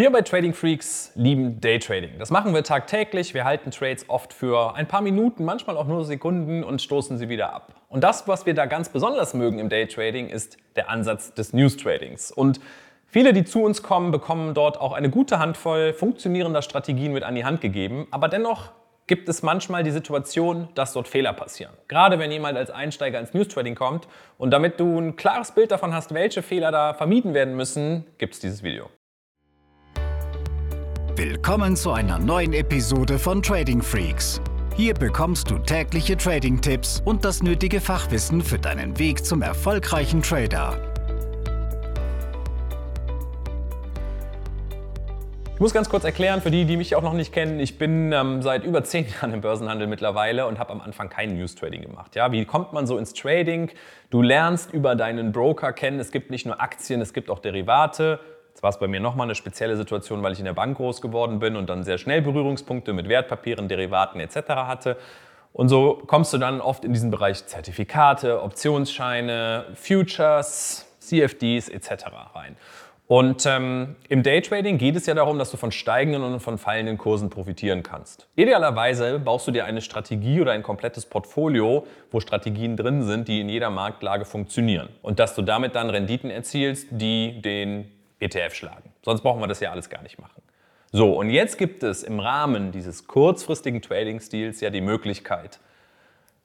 Wir bei Trading Freaks lieben Daytrading. Das machen wir tagtäglich. Wir halten Trades oft für ein paar Minuten, manchmal auch nur Sekunden und stoßen sie wieder ab. Und das, was wir da ganz besonders mögen im Daytrading, ist der Ansatz des News Tradings. Und viele, die zu uns kommen, bekommen dort auch eine gute Handvoll funktionierender Strategien mit an die Hand gegeben. Aber dennoch gibt es manchmal die Situation, dass dort Fehler passieren. Gerade wenn jemand als Einsteiger ins News Trading kommt. Und damit du ein klares Bild davon hast, welche Fehler da vermieden werden müssen, gibt es dieses Video. Willkommen zu einer neuen Episode von Trading Freaks. Hier bekommst du tägliche Trading-Tipps und das nötige Fachwissen für deinen Weg zum erfolgreichen Trader. Ich muss ganz kurz erklären, für die, die mich auch noch nicht kennen, ich bin ähm, seit über zehn Jahren im Börsenhandel mittlerweile und habe am Anfang kein News Trading gemacht. Ja, wie kommt man so ins Trading? Du lernst über deinen Broker kennen. Es gibt nicht nur Aktien, es gibt auch Derivate. Jetzt war es bei mir nochmal eine spezielle Situation, weil ich in der Bank groß geworden bin und dann sehr schnell Berührungspunkte mit Wertpapieren, Derivaten etc. hatte. Und so kommst du dann oft in diesen Bereich Zertifikate, Optionsscheine, Futures, CFDs etc. rein. Und ähm, im Daytrading geht es ja darum, dass du von steigenden und von fallenden Kursen profitieren kannst. Idealerweise baust du dir eine Strategie oder ein komplettes Portfolio, wo Strategien drin sind, die in jeder Marktlage funktionieren. Und dass du damit dann Renditen erzielst, die den ETF schlagen. Sonst brauchen wir das ja alles gar nicht machen. So, und jetzt gibt es im Rahmen dieses kurzfristigen Trading-Stils ja die Möglichkeit,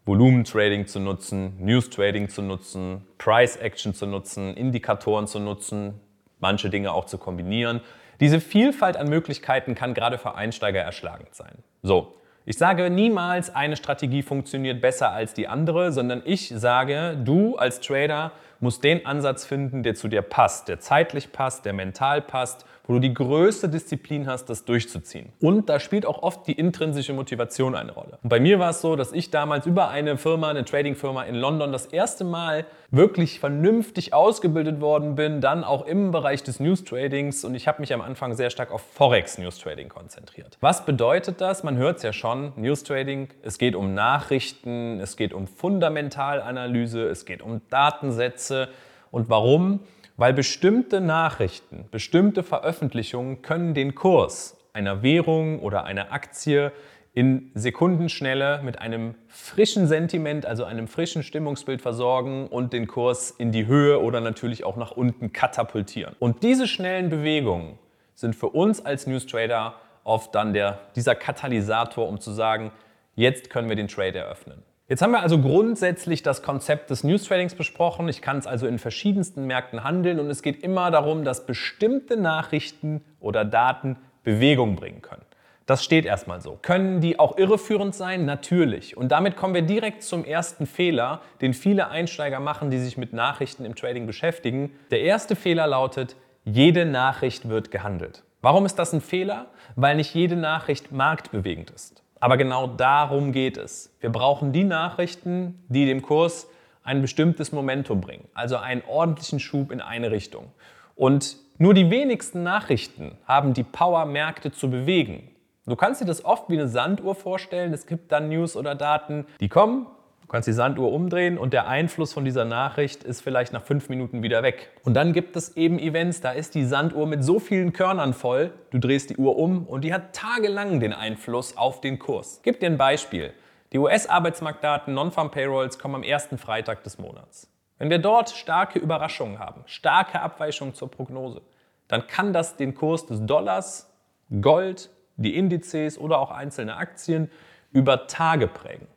Volumen-Trading zu nutzen, News-Trading zu nutzen, Price-Action zu nutzen, Indikatoren zu nutzen, manche Dinge auch zu kombinieren. Diese Vielfalt an Möglichkeiten kann gerade für Einsteiger erschlagend sein. So, ich sage niemals, eine Strategie funktioniert besser als die andere, sondern ich sage, du als Trader musst den Ansatz finden, der zu dir passt, der zeitlich passt, der mental passt wo du die größte Disziplin hast, das durchzuziehen. Und da spielt auch oft die intrinsische Motivation eine Rolle. Und bei mir war es so, dass ich damals über eine Firma, eine Trading-Firma in London, das erste Mal wirklich vernünftig ausgebildet worden bin, dann auch im Bereich des News-Tradings und ich habe mich am Anfang sehr stark auf Forex-News-Trading konzentriert. Was bedeutet das? Man hört es ja schon, News-Trading, es geht um Nachrichten, es geht um Fundamentalanalyse, es geht um Datensätze. Und warum? Weil bestimmte Nachrichten, bestimmte Veröffentlichungen können den Kurs einer Währung oder einer Aktie in Sekundenschnelle mit einem frischen Sentiment, also einem frischen Stimmungsbild versorgen und den Kurs in die Höhe oder natürlich auch nach unten katapultieren. Und diese schnellen Bewegungen sind für uns als News Trader oft dann der, dieser Katalysator, um zu sagen, jetzt können wir den Trade eröffnen. Jetzt haben wir also grundsätzlich das Konzept des News Tradings besprochen. Ich kann es also in verschiedensten Märkten handeln und es geht immer darum, dass bestimmte Nachrichten oder Daten Bewegung bringen können. Das steht erstmal so. Können die auch irreführend sein? Natürlich. Und damit kommen wir direkt zum ersten Fehler, den viele Einsteiger machen, die sich mit Nachrichten im Trading beschäftigen. Der erste Fehler lautet, jede Nachricht wird gehandelt. Warum ist das ein Fehler? Weil nicht jede Nachricht marktbewegend ist. Aber genau darum geht es. Wir brauchen die Nachrichten, die dem Kurs ein bestimmtes Momentum bringen, also einen ordentlichen Schub in eine Richtung. Und nur die wenigsten Nachrichten haben die Power, Märkte zu bewegen. Du kannst dir das oft wie eine Sanduhr vorstellen. Es gibt dann News oder Daten, die kommen, Du kannst die Sanduhr umdrehen und der Einfluss von dieser Nachricht ist vielleicht nach fünf Minuten wieder weg. Und dann gibt es eben Events, da ist die Sanduhr mit so vielen Körnern voll, du drehst die Uhr um und die hat tagelang den Einfluss auf den Kurs. Gib dir ein Beispiel. Die US-Arbeitsmarktdaten Non-Farm Payrolls kommen am ersten Freitag des Monats. Wenn wir dort starke Überraschungen haben, starke Abweichungen zur Prognose, dann kann das den Kurs des Dollars, Gold, die Indizes oder auch einzelne Aktien über Tage prägen.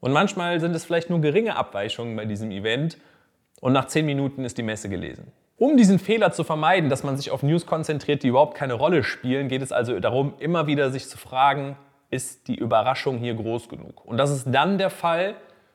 Und manchmal sind es vielleicht nur geringe Abweichungen bei diesem Event und nach zehn Minuten ist die Messe gelesen. Um diesen Fehler zu vermeiden, dass man sich auf News konzentriert, die überhaupt keine Rolle spielen, geht es also darum, immer wieder sich zu fragen, ist die Überraschung hier groß genug? Und das ist dann der Fall,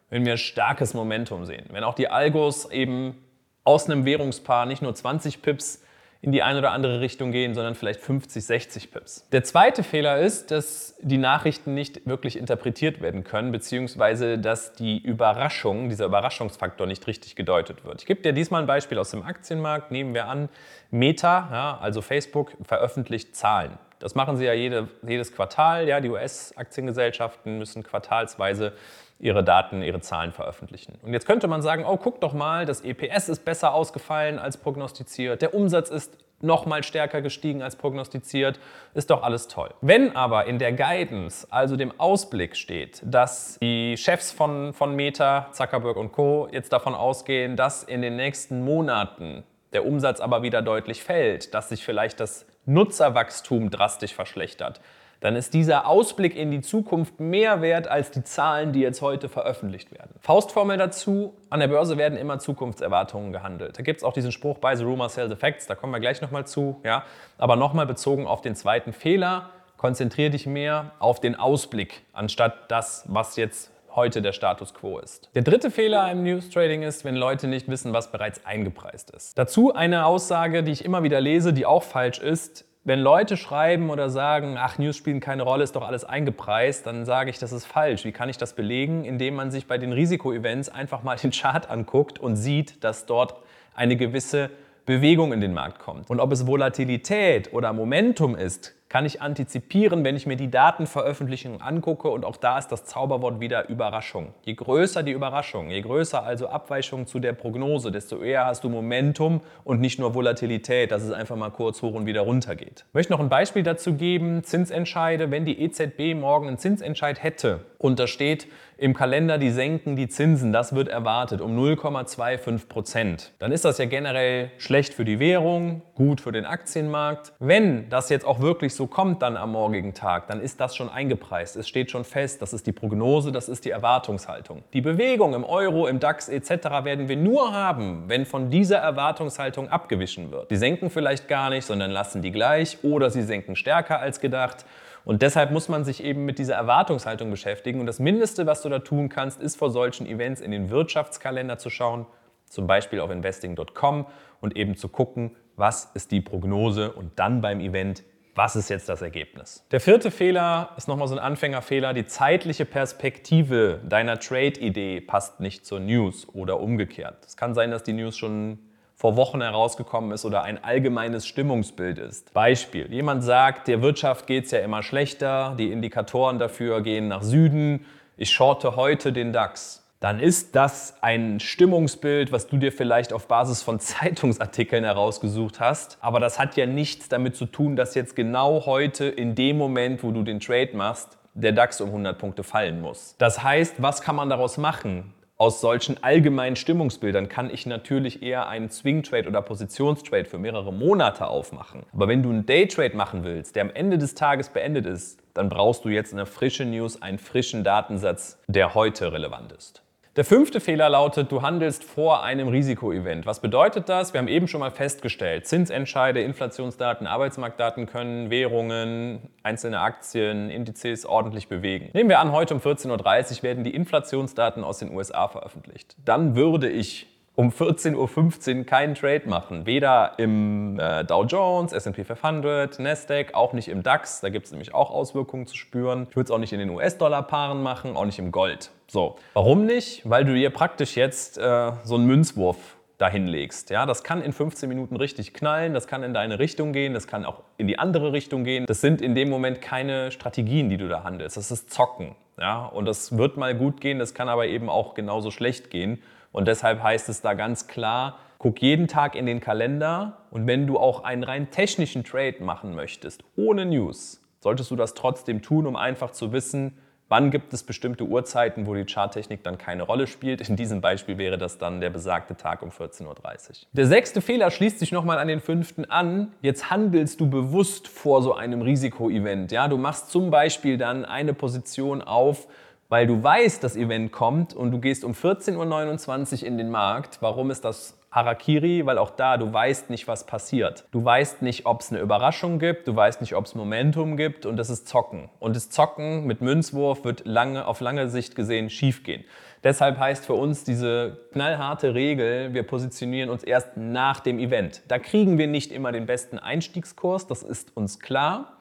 wenn wir starkes Momentum sehen. Wenn auch die Algos eben aus einem Währungspaar nicht nur 20 Pips in die eine oder andere Richtung gehen, sondern vielleicht 50, 60 Pips. Der zweite Fehler ist, dass die Nachrichten nicht wirklich interpretiert werden können, beziehungsweise dass die Überraschung, dieser Überraschungsfaktor nicht richtig gedeutet wird. Ich gebe dir diesmal ein Beispiel aus dem Aktienmarkt. Nehmen wir an, Meta, ja, also Facebook, veröffentlicht Zahlen. Das machen sie ja jede, jedes Quartal. Ja, die US-Aktiengesellschaften müssen quartalsweise ihre Daten, ihre Zahlen veröffentlichen. Und jetzt könnte man sagen, oh, guck doch mal, das EPS ist besser ausgefallen als prognostiziert, der Umsatz ist nochmal stärker gestiegen als prognostiziert. Ist doch alles toll. Wenn aber in der Guidance, also dem Ausblick steht, dass die Chefs von, von Meta, Zuckerberg und Co. jetzt davon ausgehen, dass in den nächsten Monaten der Umsatz aber wieder deutlich fällt, dass sich vielleicht das Nutzerwachstum drastisch verschlechtert, dann ist dieser Ausblick in die Zukunft mehr wert als die Zahlen, die jetzt heute veröffentlicht werden. Faustformel dazu, an der Börse werden immer Zukunftserwartungen gehandelt. Da gibt es auch diesen Spruch bei The Rumor Sells Effects, da kommen wir gleich nochmal zu. Ja? Aber nochmal bezogen auf den zweiten Fehler, konzentriere dich mehr auf den Ausblick, anstatt das, was jetzt heute der Status quo ist. Der dritte Fehler im News Trading ist, wenn Leute nicht wissen, was bereits eingepreist ist. Dazu eine Aussage, die ich immer wieder lese, die auch falsch ist. Wenn Leute schreiben oder sagen, ach, News spielen keine Rolle, ist doch alles eingepreist, dann sage ich, das ist falsch. Wie kann ich das belegen? Indem man sich bei den Risikoevents einfach mal den Chart anguckt und sieht, dass dort eine gewisse Bewegung in den Markt kommt. Und ob es Volatilität oder Momentum ist, kann ich antizipieren, wenn ich mir die Datenveröffentlichung angucke und auch da ist das Zauberwort wieder Überraschung. Je größer die Überraschung, je größer also Abweichung zu der Prognose, desto eher hast du Momentum und nicht nur Volatilität, dass es einfach mal kurz hoch und wieder runter geht. Ich möchte noch ein Beispiel dazu geben, Zinsentscheide, wenn die EZB morgen einen Zinsentscheid hätte und da steht im Kalender, die senken die Zinsen, das wird erwartet um 0,25 Prozent, dann ist das ja generell schlecht für die Währung, gut für den Aktienmarkt. Wenn das jetzt auch wirklich so kommt dann am morgigen Tag, dann ist das schon eingepreist. Es steht schon fest, das ist die Prognose, das ist die Erwartungshaltung. Die Bewegung im Euro, im DAX etc. werden wir nur haben, wenn von dieser Erwartungshaltung abgewichen wird. Die senken vielleicht gar nicht, sondern lassen die gleich oder sie senken stärker als gedacht. Und deshalb muss man sich eben mit dieser Erwartungshaltung beschäftigen. Und das Mindeste, was du da tun kannst, ist vor solchen Events in den Wirtschaftskalender zu schauen, zum Beispiel auf investing.com und eben zu gucken, was ist die Prognose und dann beim Event was ist jetzt das Ergebnis? Der vierte Fehler ist nochmal so ein Anfängerfehler. Die zeitliche Perspektive deiner Trade-Idee passt nicht zur News oder umgekehrt. Es kann sein, dass die News schon vor Wochen herausgekommen ist oder ein allgemeines Stimmungsbild ist. Beispiel, jemand sagt, der Wirtschaft geht es ja immer schlechter, die Indikatoren dafür gehen nach Süden, ich shorte heute den DAX dann ist das ein Stimmungsbild, was du dir vielleicht auf Basis von Zeitungsartikeln herausgesucht hast. Aber das hat ja nichts damit zu tun, dass jetzt genau heute in dem Moment, wo du den Trade machst, der DAX um 100 Punkte fallen muss. Das heißt, was kann man daraus machen? Aus solchen allgemeinen Stimmungsbildern kann ich natürlich eher einen Swing Trade oder Positionstrade für mehrere Monate aufmachen. Aber wenn du einen Day Trade machen willst, der am Ende des Tages beendet ist, dann brauchst du jetzt eine frische News, einen frischen Datensatz, der heute relevant ist. Der fünfte Fehler lautet, du handelst vor einem Risikoevent. Was bedeutet das? Wir haben eben schon mal festgestellt, Zinsentscheide, Inflationsdaten, Arbeitsmarktdaten können Währungen, einzelne Aktien, Indizes ordentlich bewegen. Nehmen wir an, heute um 14.30 Uhr werden die Inflationsdaten aus den USA veröffentlicht. Dann würde ich um 14.15 Uhr keinen Trade machen. Weder im äh, Dow Jones, SP 500, Nasdaq, auch nicht im DAX. Da gibt es nämlich auch Auswirkungen zu spüren. Ich würde es auch nicht in den US-Dollar-Paaren machen, auch nicht im Gold. So, warum nicht? Weil du dir praktisch jetzt äh, so einen Münzwurf dahin legst. Ja, das kann in 15 Minuten richtig knallen, das kann in deine Richtung gehen, das kann auch in die andere Richtung gehen. Das sind in dem Moment keine Strategien, die du da handelst. Das ist Zocken. Ja, und das wird mal gut gehen, das kann aber eben auch genauso schlecht gehen. Und deshalb heißt es da ganz klar, guck jeden Tag in den Kalender und wenn du auch einen rein technischen Trade machen möchtest, ohne News, solltest du das trotzdem tun, um einfach zu wissen, wann gibt es bestimmte Uhrzeiten, wo die Charttechnik dann keine Rolle spielt. In diesem Beispiel wäre das dann der besagte Tag um 14.30 Uhr. Der sechste Fehler schließt sich nochmal an den fünften an. Jetzt handelst du bewusst vor so einem Risikoevent. Ja, du machst zum Beispiel dann eine Position auf, weil du weißt, das Event kommt und du gehst um 14.29 Uhr in den Markt. Warum ist das Harakiri? Weil auch da, du weißt nicht, was passiert. Du weißt nicht, ob es eine Überraschung gibt, du weißt nicht, ob es Momentum gibt und das ist Zocken. Und das Zocken mit Münzwurf wird lange, auf lange Sicht gesehen schiefgehen. Deshalb heißt für uns diese knallharte Regel, wir positionieren uns erst nach dem Event. Da kriegen wir nicht immer den besten Einstiegskurs, das ist uns klar.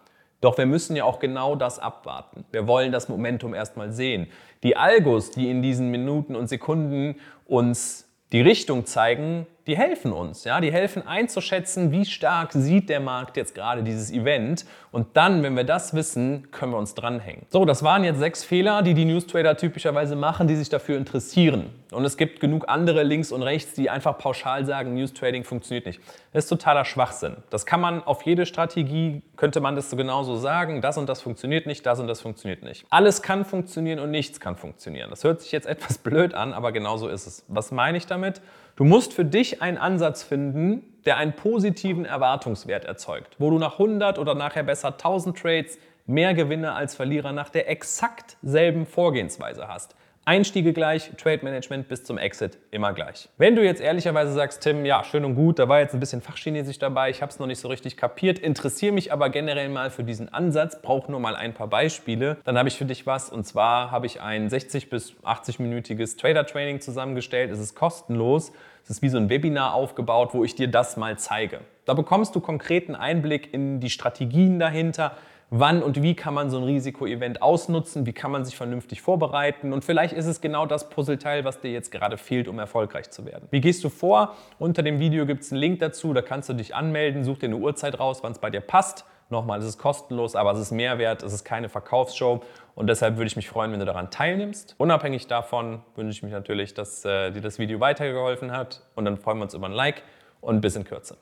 Doch wir müssen ja auch genau das abwarten. Wir wollen das Momentum erstmal sehen. Die Algos, die in diesen Minuten und Sekunden uns die Richtung zeigen, die helfen uns. Ja? Die helfen einzuschätzen, wie stark sieht der Markt jetzt gerade dieses Event. Und dann, wenn wir das wissen, können wir uns dranhängen. So, das waren jetzt sechs Fehler, die die News Trader typischerweise machen, die sich dafür interessieren. Und es gibt genug andere links und rechts, die einfach pauschal sagen, News Trading funktioniert nicht. Das ist totaler Schwachsinn. Das kann man auf jede Strategie, könnte man das so genauso sagen. Das und das funktioniert nicht, das und das funktioniert nicht. Alles kann funktionieren und nichts kann funktionieren. Das hört sich jetzt etwas blöd an, aber genau so ist es. Was meine ich damit? Du musst für dich einen Ansatz finden, der einen positiven Erwartungswert erzeugt, wo du nach 100 oder nachher besser 1000 Trades mehr Gewinne als Verlierer nach der exakt selben Vorgehensweise hast. Einstiege gleich, Trade Management bis zum Exit immer gleich. Wenn du jetzt ehrlicherweise sagst, Tim, ja, schön und gut, da war jetzt ein bisschen Fachchinesisch dabei, ich habe es noch nicht so richtig kapiert, interessiere mich aber generell mal für diesen Ansatz, brauche nur mal ein paar Beispiele, dann habe ich für dich was und zwar habe ich ein 60 bis 80-minütiges Trader-Training zusammengestellt. Es ist kostenlos. Es ist wie so ein Webinar aufgebaut, wo ich dir das mal zeige. Da bekommst du konkreten Einblick in die Strategien dahinter, wann und wie kann man so ein Risikoevent ausnutzen, wie kann man sich vernünftig vorbereiten und vielleicht ist es genau das Puzzleteil, was dir jetzt gerade fehlt, um erfolgreich zu werden. Wie gehst du vor? Unter dem Video gibt es einen Link dazu, da kannst du dich anmelden, such dir eine Uhrzeit raus, wann es bei dir passt. Nochmal, es ist kostenlos, aber es ist Mehrwert, es ist keine Verkaufsshow und deshalb würde ich mich freuen, wenn du daran teilnimmst. Unabhängig davon wünsche ich mich natürlich, dass äh, dir das Video weitergeholfen hat und dann freuen wir uns über ein Like und bis in Kürze.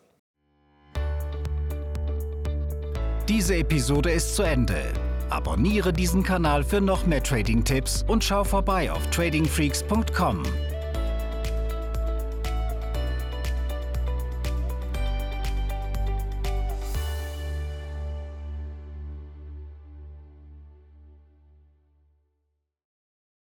Diese Episode ist zu Ende. Abonniere diesen Kanal für noch mehr Trading-Tipps und schau vorbei auf tradingfreaks.com.